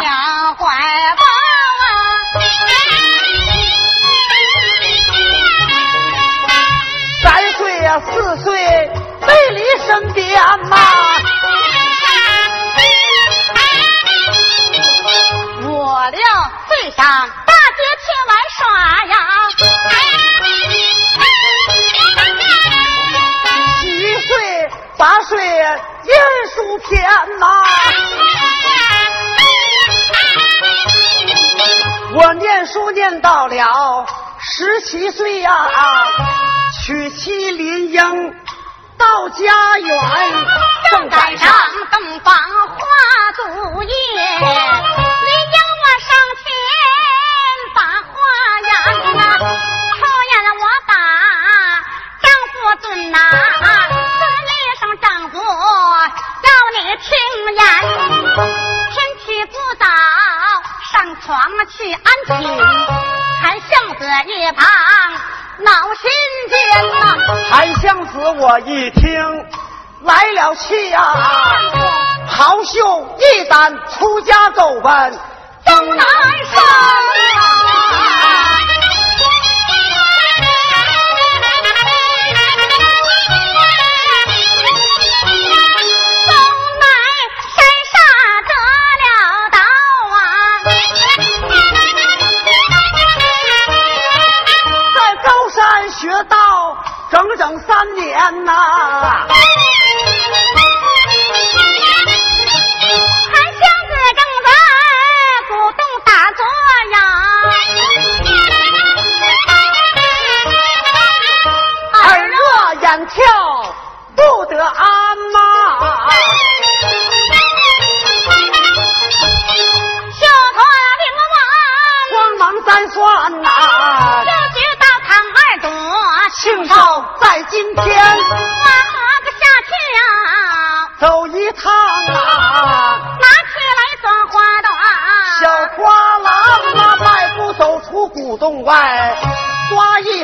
娘怀抱啊三岁呀四岁背离身边吗我俩最傻七岁呀，娶妻临英到家园，正赶上洞房花气呀，袍袖一旦出家走奔东南山。学到整整三年呐，韩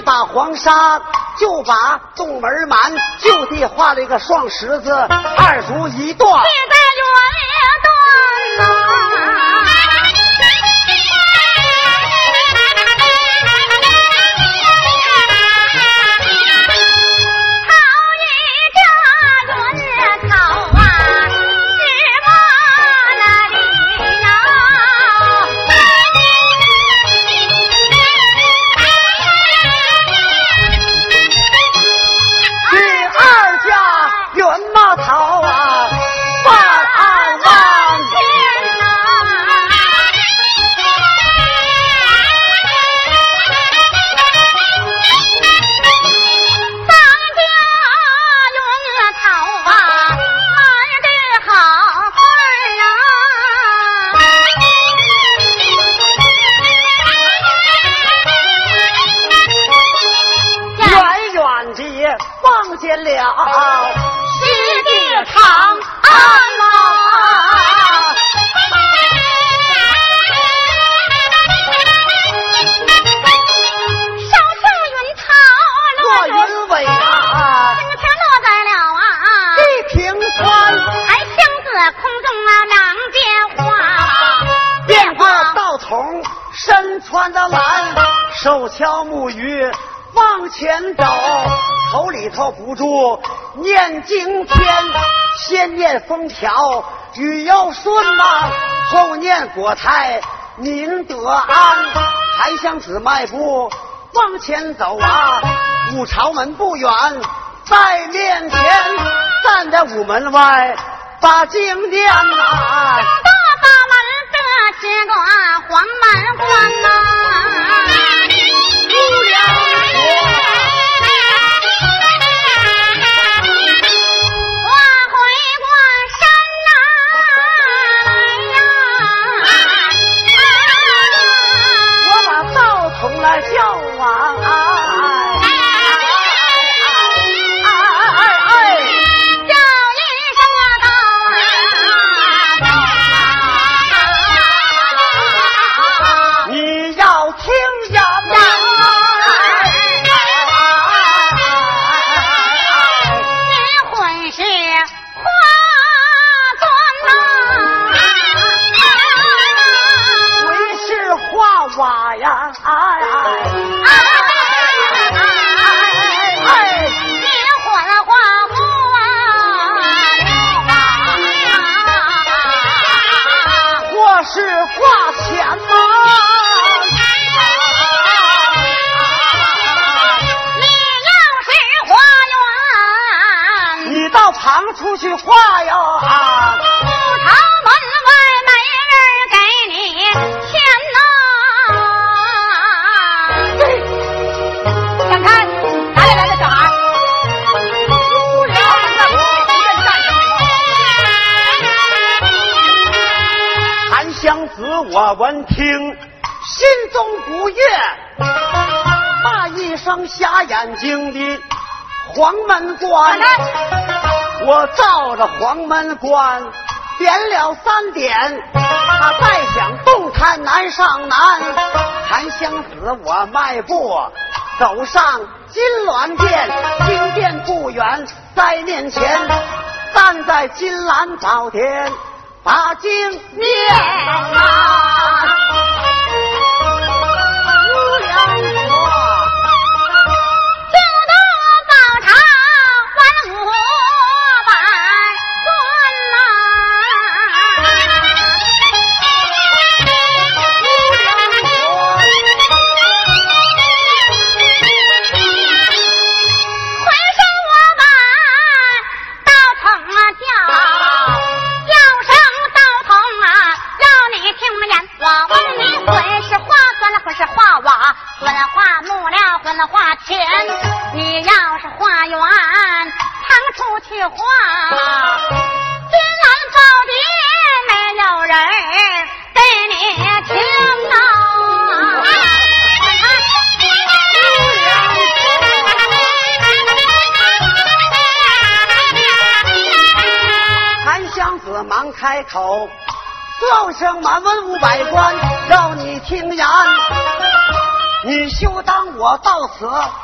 一把黄沙，就把洞门满，就地画了一个双十字，二足一断，风调雨又顺嘛，后念国泰民得安。韩湘子迈步往前走啊，五朝门不远在面前，站在午门外把经念呐。大大门的这个黄门关呐。我闻听，心中不悦，骂一声瞎眼睛的黄门关。我照着黄门关点了三点，他再想动弹难上难。韩湘子，我迈步走上金銮殿，金殿不远在面前，站在金兰宝殿。把经念啊，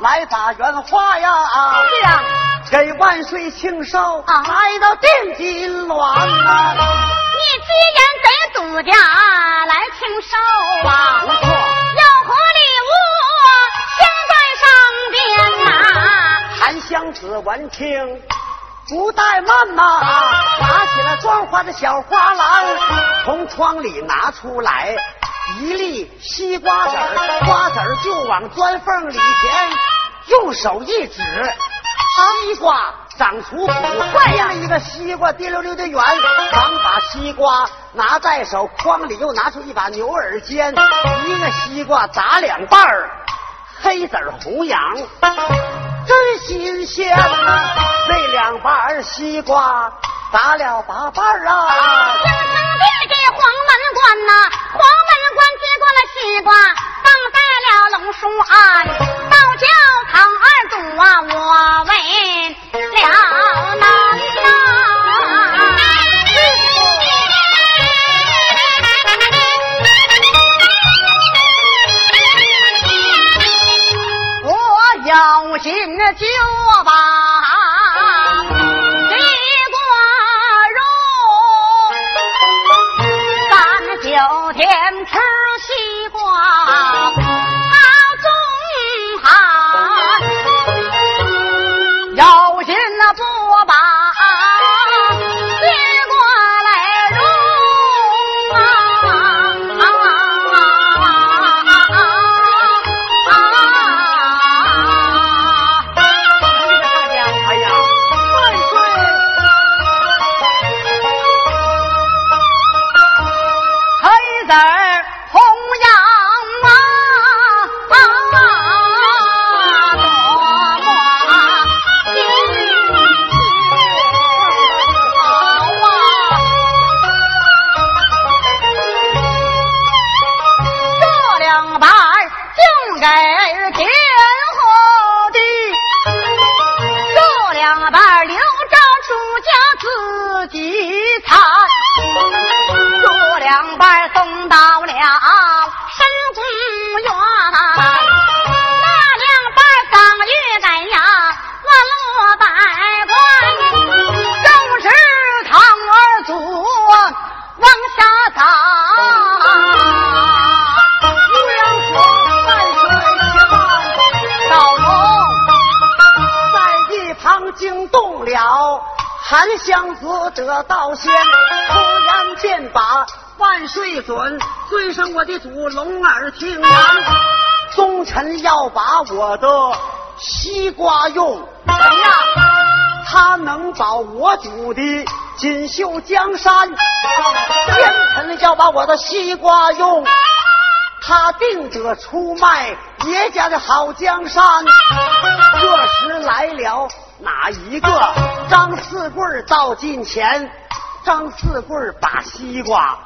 来打圆花呀！是啊，给万岁庆寿，来到定金銮啊！你既然给祖家来庆寿啊，不错，有何礼物先在上边呐？韩湘子闻听不怠慢呐，拿起了装花的小花篮，从窗里拿出来一粒西瓜籽，瓜籽儿就往砖缝里填。用手一指，西瓜长出土，这样一个西瓜滴溜溜的圆，忙把西瓜拿在手，筐里又拿出一把牛耳尖，一个西瓜砸两半儿，黑籽红瓤，真新鲜呐！那两瓣西瓜砸了八瓣儿啊！京城地给黄门关呐，黄门关接过了西瓜，放在了龙书案。叫唐二祖啊，我为了韩湘子得道仙，突然便把万岁准尊上我的祖龙耳听完，忠臣要把我的西瓜用，怎样？他能保我主的锦绣江山，奸臣要把我的西瓜用，他定得出卖爷家的好江山。这时来了哪一个？张四贵到近前，张四贵把西瓜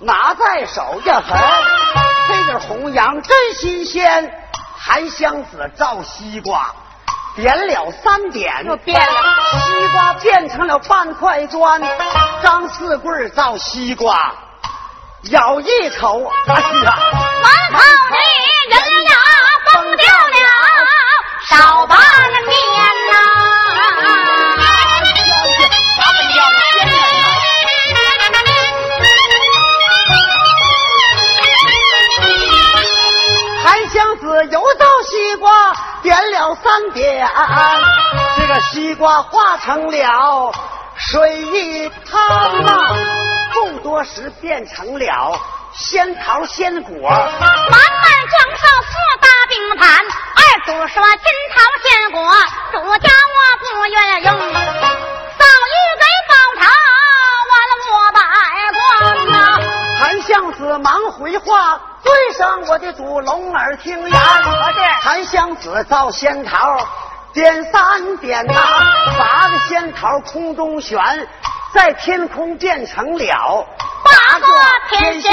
拿在手呀，嘿，这个红瓤真新鲜。韩湘子造西瓜。点了三点，又变了，西瓜变成了半块砖。张四贵造西瓜，咬一口，哎呀，满口的人呀崩掉了，少把那天韩湘子又到西瓜点了三点，这个西瓜化成了水一汤啊，不多时变成了仙桃仙果。满满装上四，二主说金桃仙果，主家我不愿用，早已给包茶完了我百官呐。韩相子忙回话。对上我的主龙耳听言，韩相子造仙桃，点三点呐，八个仙桃空中悬，在天空变成了八个天仙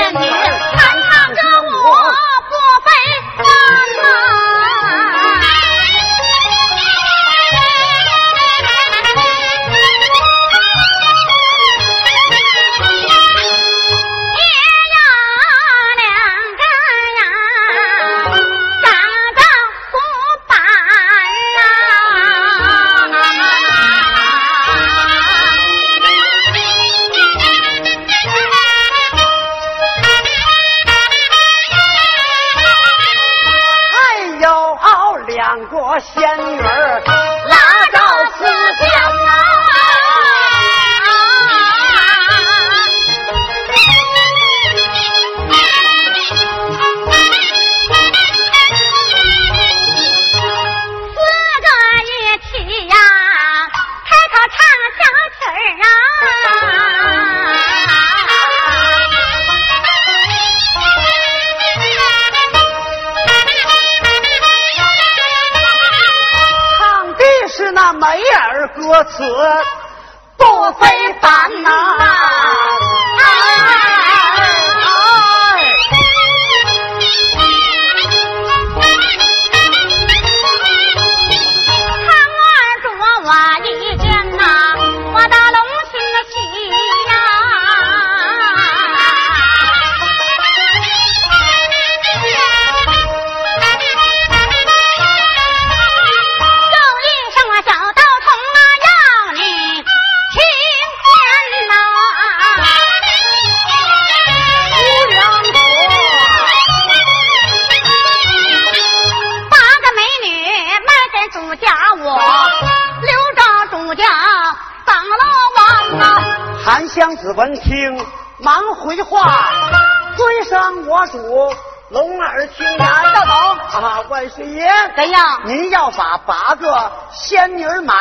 爷，怎样？您要把八个仙女买，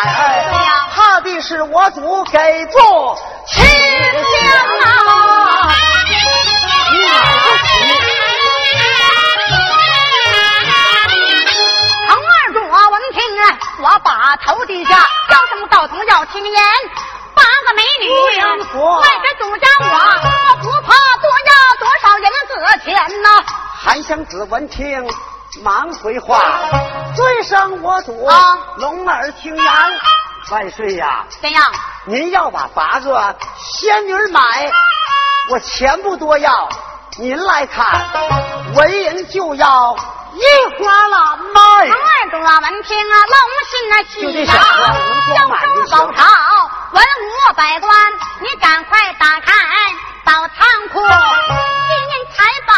怕的是我主给做亲娘啊！唐二主闻听啊，我把头低下，叫声道童要听言。八个美女，外边主家我，我不怕多要多少银子钱呐。韩湘子闻听，忙回话，尊生我主龙儿听言，万岁呀！怎样？您要把八个仙女买，我钱不多要，您来看，文人就要。一花了卖。唐二主啊，闻听啊，龙心啊喜呀，叫声宝朝，文武百官，你赶快打开宝仓库，金银财宝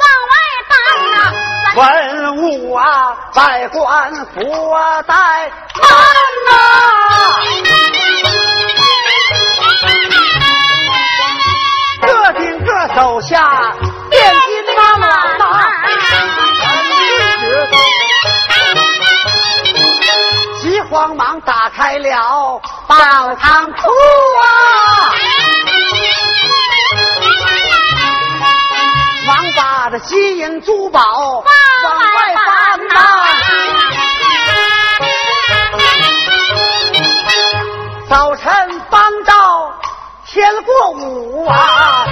往外搬呐。文武啊，百官福袋满呐，各顶各手下点金妈妈。慌忙打开了宝仓库啊，忙把这金银珠宝 早晨帮到天过午啊，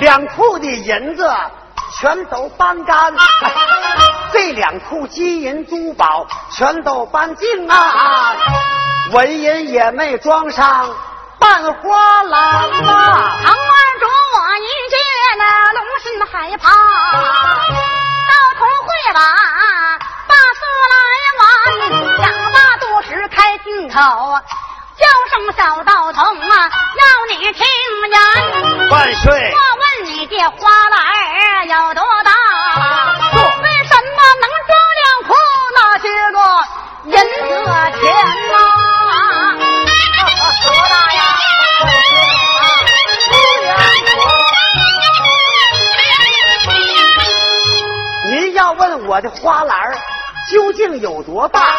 两库的银子全都搬干，这两库金银珠宝全都搬净啊，纹银也没装上半花篮啊。堂儿着我一见那龙心害怕，口，叫声小道童啊，要你听言。万岁！我问你这花篮儿有多大？为什么能装两库那些个银子钱呐？多大呀？您要问我的花篮儿究竟有多大？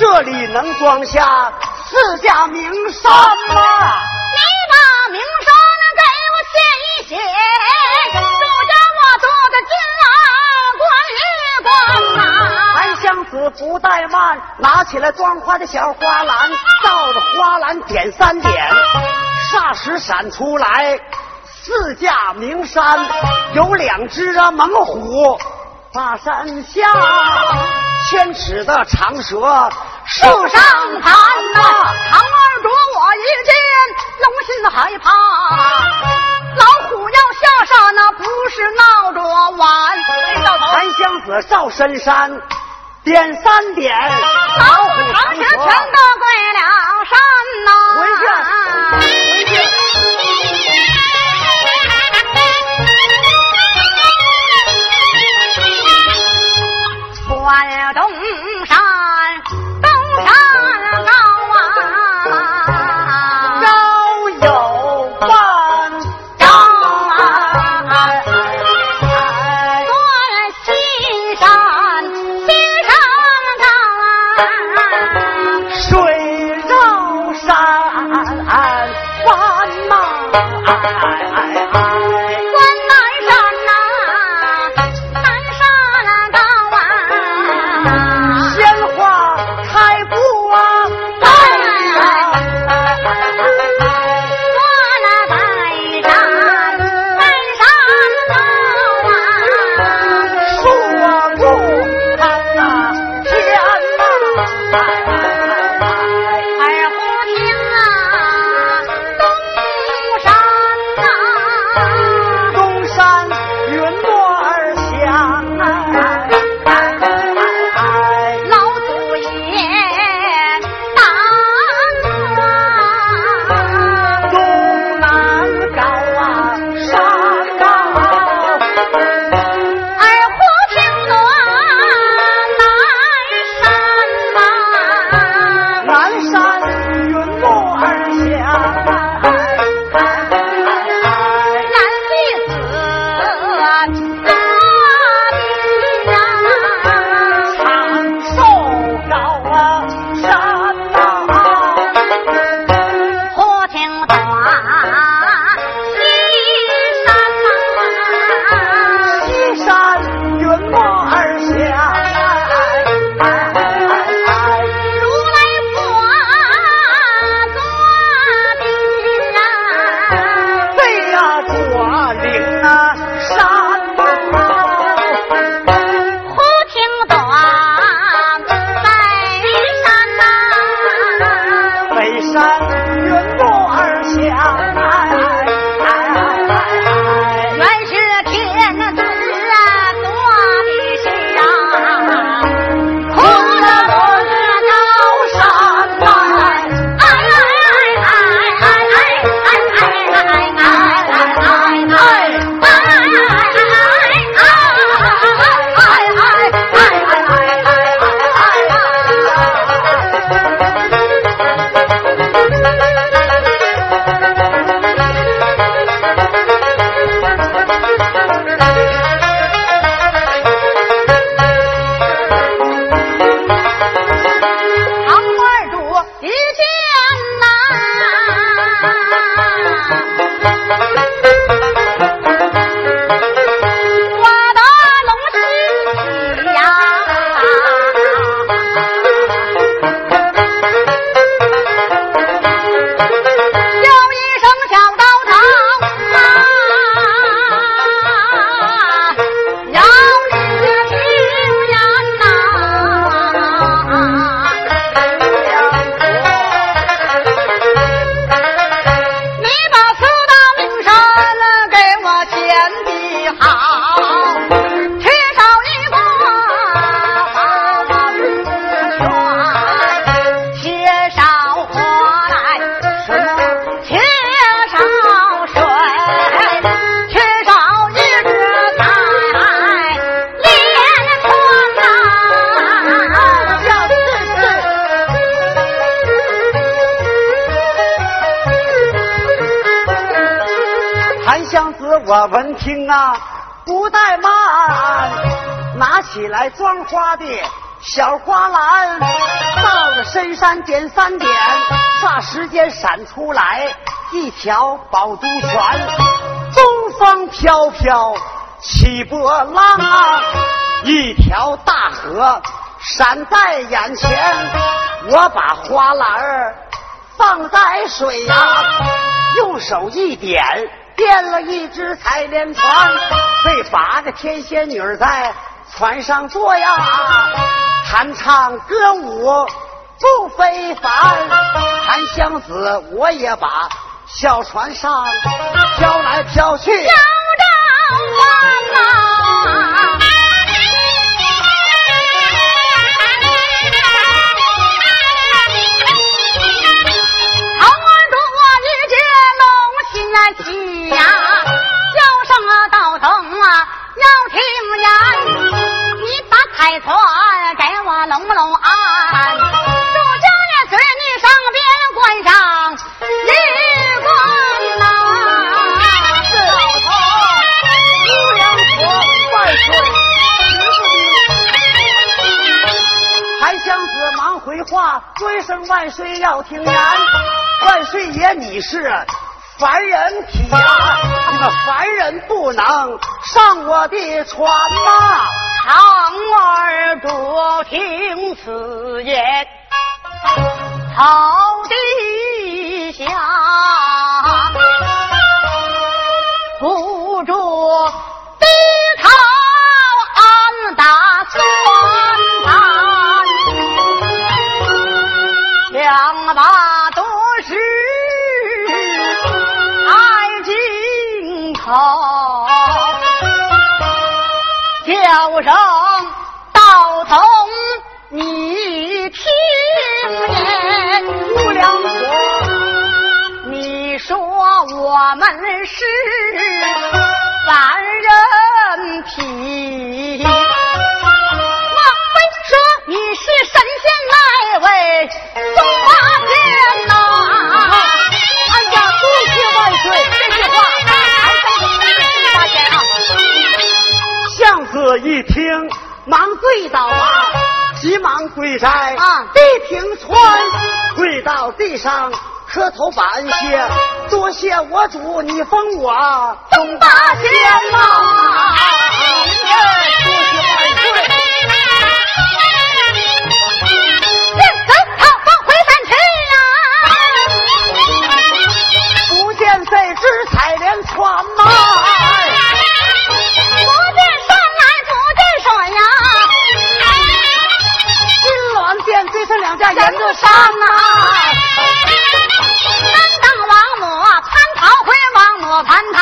这里能装下四架名山吗？你把名声给我写一写，就叫我做个金郎官一官呐。韩湘子不怠慢，拿起来装花的小花篮，照着花篮点三点，霎时闪出来四架名山，有两只啊猛虎，把山下千尺的长蛇树上盘呐，堂儿捉我一见，龙心害怕。老虎要下山那不是闹着玩。檀香子照深山点三点，老虎长蛇全都归了山呐。回去，回关东听啊，不怠慢，拿起来装花的小花篮，到了深山点三点，霎时间闪出来一条宝珠泉，东风飘飘起波浪啊，一条大河闪在眼前，我把花篮放在水呀、用手一点，变了一只彩莲船，被八个天仙女儿在船上坐呀，弹唱歌舞不非凡。韩湘子我也把小船上飘来飘去。小张欢呐，好儿多一只龙心啊齐呀，叫声啊道声啊要听言，你把开船给我拢拢安，祝将也随你上边关上日光呐。姑娘说万岁！檀香子忙回话，尊声万岁要听言。万岁爷，你是凡人体呀、你们凡人不能上我的船呐、长儿多听此言，好。跪在啊，平川，跪到地上磕头拜谢，多谢我主，你封我东八仙嘛！不行，万岁！回山去，不见这只采莲船吗？人上啊！三当王母蟠桃会，王母蟠桃。